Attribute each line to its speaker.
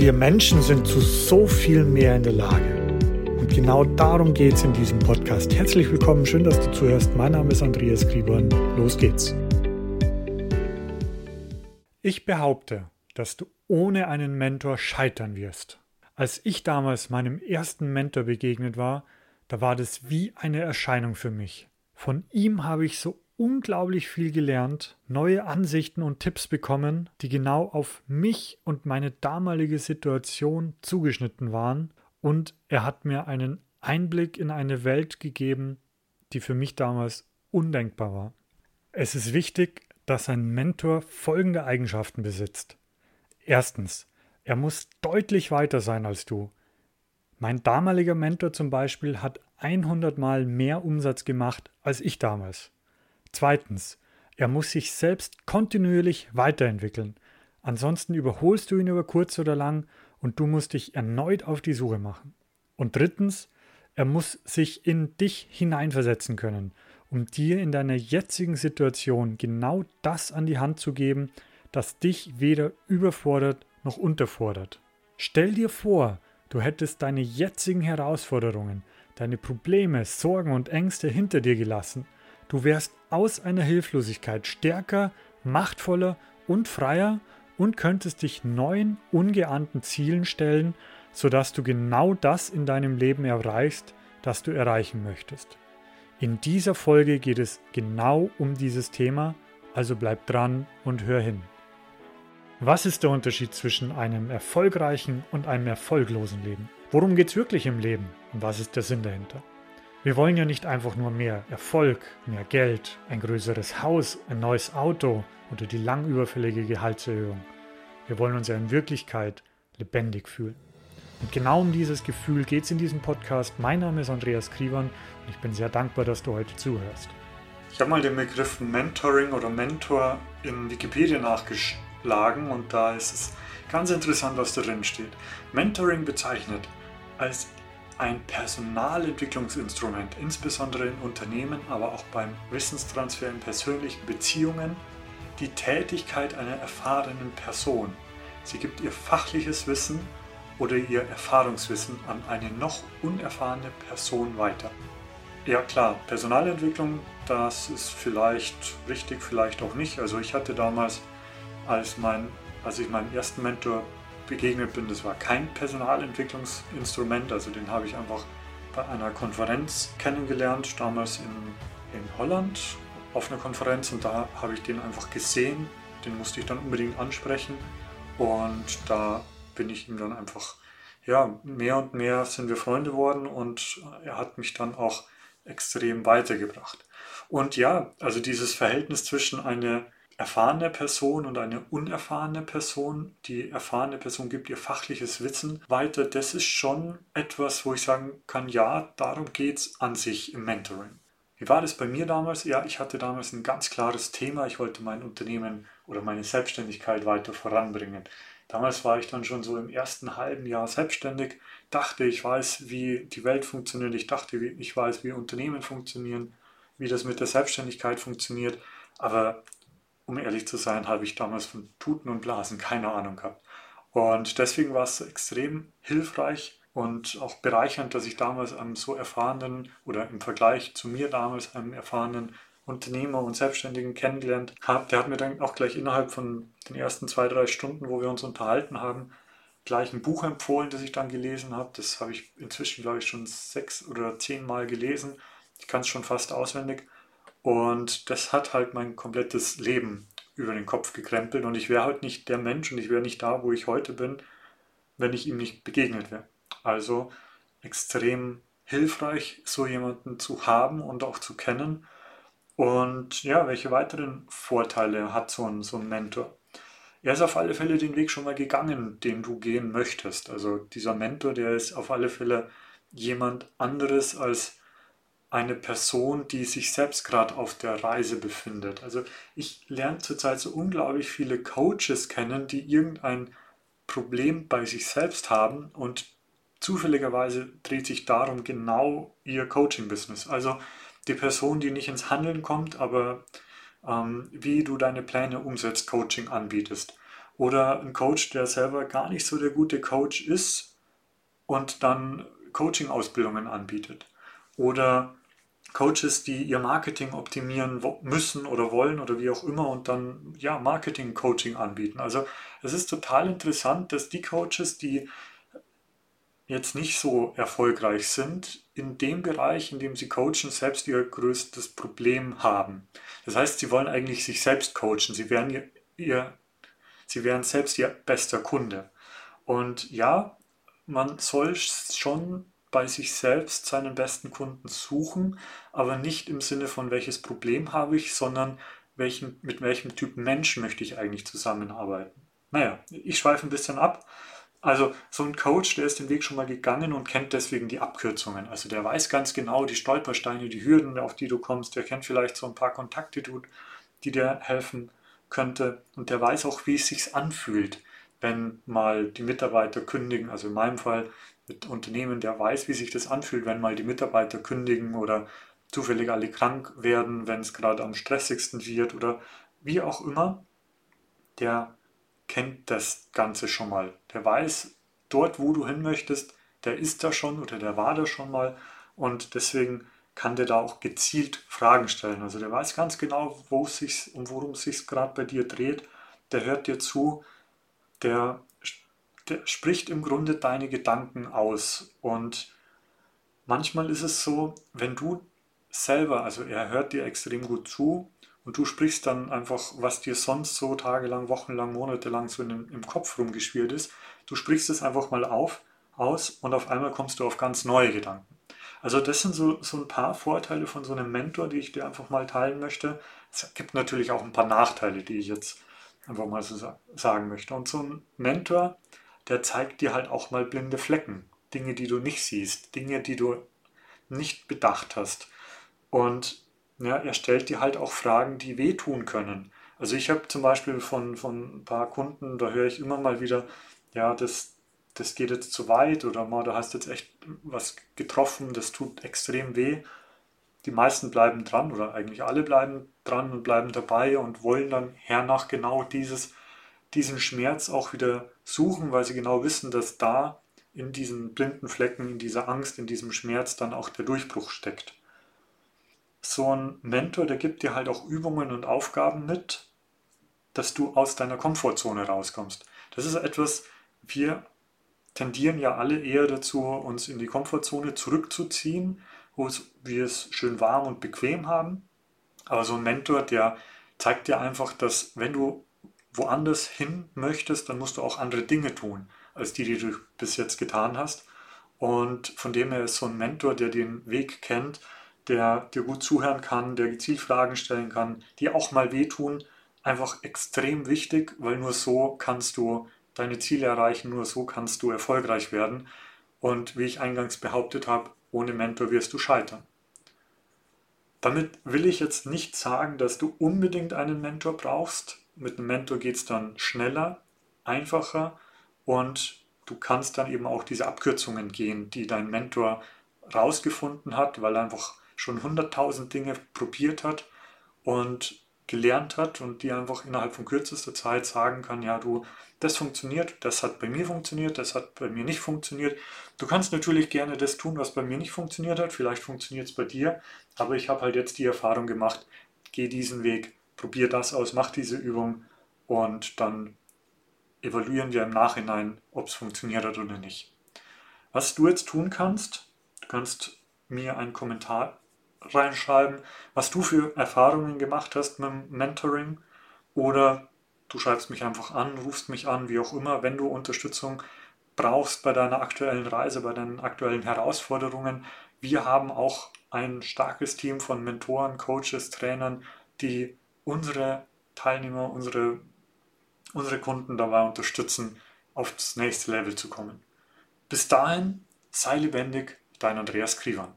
Speaker 1: Wir Menschen sind zu so viel mehr in der Lage. Und genau darum geht es in diesem Podcast. Herzlich willkommen, schön, dass du zuhörst. Mein Name ist Andreas Grieborn. Los geht's. Ich behaupte, dass du ohne einen Mentor scheitern wirst. Als ich damals meinem ersten Mentor begegnet war, da war das wie eine Erscheinung für mich. Von ihm habe ich so unglaublich viel gelernt, neue Ansichten und Tipps bekommen, die genau auf mich und meine damalige Situation zugeschnitten waren, und er hat mir einen Einblick in eine Welt gegeben, die für mich damals undenkbar war. Es ist wichtig, dass ein Mentor folgende Eigenschaften besitzt. Erstens, er muss deutlich weiter sein als du. Mein damaliger Mentor zum Beispiel hat 100 Mal mehr Umsatz gemacht als ich damals. Zweitens, er muss sich selbst kontinuierlich weiterentwickeln. Ansonsten überholst du ihn über kurz oder lang und du musst dich erneut auf die Suche machen. Und drittens, er muss sich in dich hineinversetzen können, um dir in deiner jetzigen Situation genau das an die Hand zu geben, das dich weder überfordert noch unterfordert. Stell dir vor, du hättest deine jetzigen Herausforderungen, deine Probleme, Sorgen und Ängste hinter dir gelassen – Du wärst aus einer Hilflosigkeit stärker, machtvoller und freier und könntest dich neuen, ungeahnten Zielen stellen, sodass du genau das in deinem Leben erreichst, das du erreichen möchtest. In dieser Folge geht es genau um dieses Thema, also bleib dran und hör hin. Was ist der Unterschied zwischen einem erfolgreichen und einem erfolglosen Leben? Worum geht es wirklich im Leben und was ist der Sinn dahinter? Wir wollen ja nicht einfach nur mehr Erfolg, mehr Geld, ein größeres Haus, ein neues Auto oder die lang überfällige Gehaltserhöhung. Wir wollen uns ja in Wirklichkeit lebendig fühlen. Und genau um dieses Gefühl geht es in diesem Podcast. Mein Name ist Andreas Krivan und ich bin sehr dankbar, dass du heute zuhörst.
Speaker 2: Ich habe mal den Begriff Mentoring oder Mentor in Wikipedia nachgeschlagen und da ist es ganz interessant, was da drin steht. Mentoring bezeichnet als ein Personalentwicklungsinstrument, insbesondere in Unternehmen, aber auch beim Wissenstransfer in persönlichen Beziehungen, die Tätigkeit einer erfahrenen Person. Sie gibt ihr fachliches Wissen oder ihr Erfahrungswissen an eine noch unerfahrene Person weiter. Ja klar, Personalentwicklung, das ist vielleicht richtig, vielleicht auch nicht. Also ich hatte damals, als, mein, als ich meinen ersten Mentor begegnet bin. Das war kein Personalentwicklungsinstrument, also den habe ich einfach bei einer Konferenz kennengelernt, damals in, in Holland auf einer Konferenz und da habe ich den einfach gesehen, den musste ich dann unbedingt ansprechen und da bin ich ihm dann einfach, ja, mehr und mehr sind wir Freunde geworden und er hat mich dann auch extrem weitergebracht. Und ja, also dieses Verhältnis zwischen einer erfahrene Person und eine unerfahrene Person. Die erfahrene Person gibt ihr fachliches Wissen weiter. Das ist schon etwas, wo ich sagen kann, ja, darum geht es an sich im Mentoring. Wie war das bei mir damals? Ja, ich hatte damals ein ganz klares Thema. Ich wollte mein Unternehmen oder meine Selbstständigkeit weiter voranbringen. Damals war ich dann schon so im ersten halben Jahr selbstständig, dachte, ich weiß, wie die Welt funktioniert, ich dachte, ich weiß, wie Unternehmen funktionieren, wie das mit der Selbstständigkeit funktioniert. Aber um ehrlich zu sein, habe ich damals von Tuten und Blasen keine Ahnung gehabt. Und deswegen war es extrem hilfreich und auch bereichernd, dass ich damals einem so erfahrenen oder im Vergleich zu mir damals einem erfahrenen Unternehmer und Selbstständigen kennengelernt habe. Der hat mir dann auch gleich innerhalb von den ersten zwei, drei Stunden, wo wir uns unterhalten haben, gleich ein Buch empfohlen, das ich dann gelesen habe. Das habe ich inzwischen, glaube ich, schon sechs oder zehn Mal gelesen. Ich kann es schon fast auswendig. Und das hat halt mein komplettes Leben über den Kopf gekrempelt und ich wäre halt nicht der Mensch und ich wäre nicht da, wo ich heute bin, wenn ich ihm nicht begegnet wäre. Also extrem hilfreich, so jemanden zu haben und auch zu kennen. Und ja, welche weiteren Vorteile hat so ein, so ein Mentor? Er ist auf alle Fälle den Weg schon mal gegangen, den du gehen möchtest. Also dieser Mentor, der ist auf alle Fälle jemand anderes als eine Person, die sich selbst gerade auf der Reise befindet. Also ich lerne zurzeit so unglaublich viele Coaches kennen, die irgendein Problem bei sich selbst haben und zufälligerweise dreht sich darum genau ihr Coaching-Business. Also die Person, die nicht ins Handeln kommt, aber ähm, wie du deine Pläne umsetzt, Coaching anbietest. Oder ein Coach, der selber gar nicht so der gute Coach ist und dann Coaching-Ausbildungen anbietet. Oder Coaches, die ihr Marketing optimieren müssen oder wollen oder wie auch immer und dann ja Marketing-Coaching anbieten. Also es ist total interessant, dass die Coaches, die jetzt nicht so erfolgreich sind, in dem Bereich, in dem sie coachen, selbst ihr größtes Problem haben. Das heißt, sie wollen eigentlich sich selbst coachen. Sie wären, ihr, ihr, sie wären selbst ihr bester Kunde. Und ja, man soll schon bei sich selbst seinen besten Kunden suchen, aber nicht im Sinne von welches Problem habe ich, sondern welchen, mit welchem Typ Mensch möchte ich eigentlich zusammenarbeiten. Naja, ich schweife ein bisschen ab. Also so ein Coach, der ist den Weg schon mal gegangen und kennt deswegen die Abkürzungen. Also der weiß ganz genau die Stolpersteine, die Hürden, auf die du kommst. Der kennt vielleicht so ein paar Kontakte, die dir helfen könnte. Und der weiß auch, wie es sich anfühlt, wenn mal die Mitarbeiter kündigen. Also in meinem Fall mit Unternehmen, der weiß, wie sich das anfühlt, wenn mal die Mitarbeiter kündigen oder zufällig alle krank werden, wenn es gerade am stressigsten wird oder wie auch immer. Der kennt das Ganze schon mal. Der weiß, dort, wo du hin möchtest, der ist da schon oder der war da schon mal und deswegen kann der da auch gezielt Fragen stellen. Also der weiß ganz genau, wo es sich und worum es sich gerade bei dir dreht. Der hört dir zu, der, der spricht im Grunde deine Gedanken aus. Und manchmal ist es so, wenn du selber, also er hört dir extrem gut zu, und du sprichst dann einfach, was dir sonst so tagelang, wochenlang, monatelang so in, im Kopf rumgeschwirrt ist, du sprichst es einfach mal auf, aus und auf einmal kommst du auf ganz neue Gedanken. Also das sind so, so ein paar Vorteile von so einem Mentor, die ich dir einfach mal teilen möchte. Es gibt natürlich auch ein paar Nachteile, die ich jetzt einfach mal so sagen möchte. Und so ein Mentor, der zeigt dir halt auch mal blinde Flecken, Dinge, die du nicht siehst, Dinge, die du nicht bedacht hast. Und ja, er stellt dir halt auch Fragen, die wehtun können. Also ich habe zum Beispiel von, von ein paar Kunden, da höre ich immer mal wieder, ja, das, das geht jetzt zu weit oder mal, du hast jetzt echt was getroffen, das tut extrem weh. Die meisten bleiben dran oder eigentlich alle bleiben dran und bleiben dabei und wollen dann hernach genau dieses, diesen Schmerz auch wieder suchen, weil sie genau wissen, dass da in diesen blinden Flecken, in dieser Angst, in diesem Schmerz dann auch der Durchbruch steckt so ein Mentor, der gibt dir halt auch Übungen und Aufgaben mit, dass du aus deiner Komfortzone rauskommst. Das ist etwas, wir tendieren ja alle eher dazu, uns in die Komfortzone zurückzuziehen, wo wir es schön warm und bequem haben. Aber so ein Mentor, der zeigt dir einfach, dass wenn du woanders hin möchtest, dann musst du auch andere Dinge tun, als die, die du bis jetzt getan hast. Und von dem her ist so ein Mentor, der den Weg kennt, der dir gut zuhören kann, der gezielt Fragen stellen kann, die auch mal wehtun, einfach extrem wichtig, weil nur so kannst du deine Ziele erreichen, nur so kannst du erfolgreich werden. Und wie ich eingangs behauptet habe, ohne Mentor wirst du scheitern. Damit will ich jetzt nicht sagen, dass du unbedingt einen Mentor brauchst. Mit einem Mentor geht es dann schneller, einfacher und du kannst dann eben auch diese Abkürzungen gehen, die dein Mentor rausgefunden hat, weil er einfach schon hunderttausend Dinge probiert hat und gelernt hat und die einfach innerhalb von kürzester Zeit sagen kann, ja, du, das funktioniert, das hat bei mir funktioniert, das hat bei mir nicht funktioniert. Du kannst natürlich gerne das tun, was bei mir nicht funktioniert hat, vielleicht funktioniert es bei dir, aber ich habe halt jetzt die Erfahrung gemacht, geh diesen Weg, probier das aus, mach diese Übung und dann evaluieren wir im Nachhinein, ob es funktioniert hat oder nicht. Was du jetzt tun kannst, du kannst mir einen Kommentar reinschreiben, was du für Erfahrungen gemacht hast mit dem Mentoring oder du schreibst mich einfach an, rufst mich an, wie auch immer, wenn du Unterstützung brauchst bei deiner aktuellen Reise, bei deinen aktuellen Herausforderungen. Wir haben auch ein starkes Team von Mentoren, Coaches, Trainern, die unsere Teilnehmer, unsere, unsere Kunden dabei unterstützen, aufs nächste Level zu kommen. Bis dahin, sei lebendig, dein Andreas Krivan.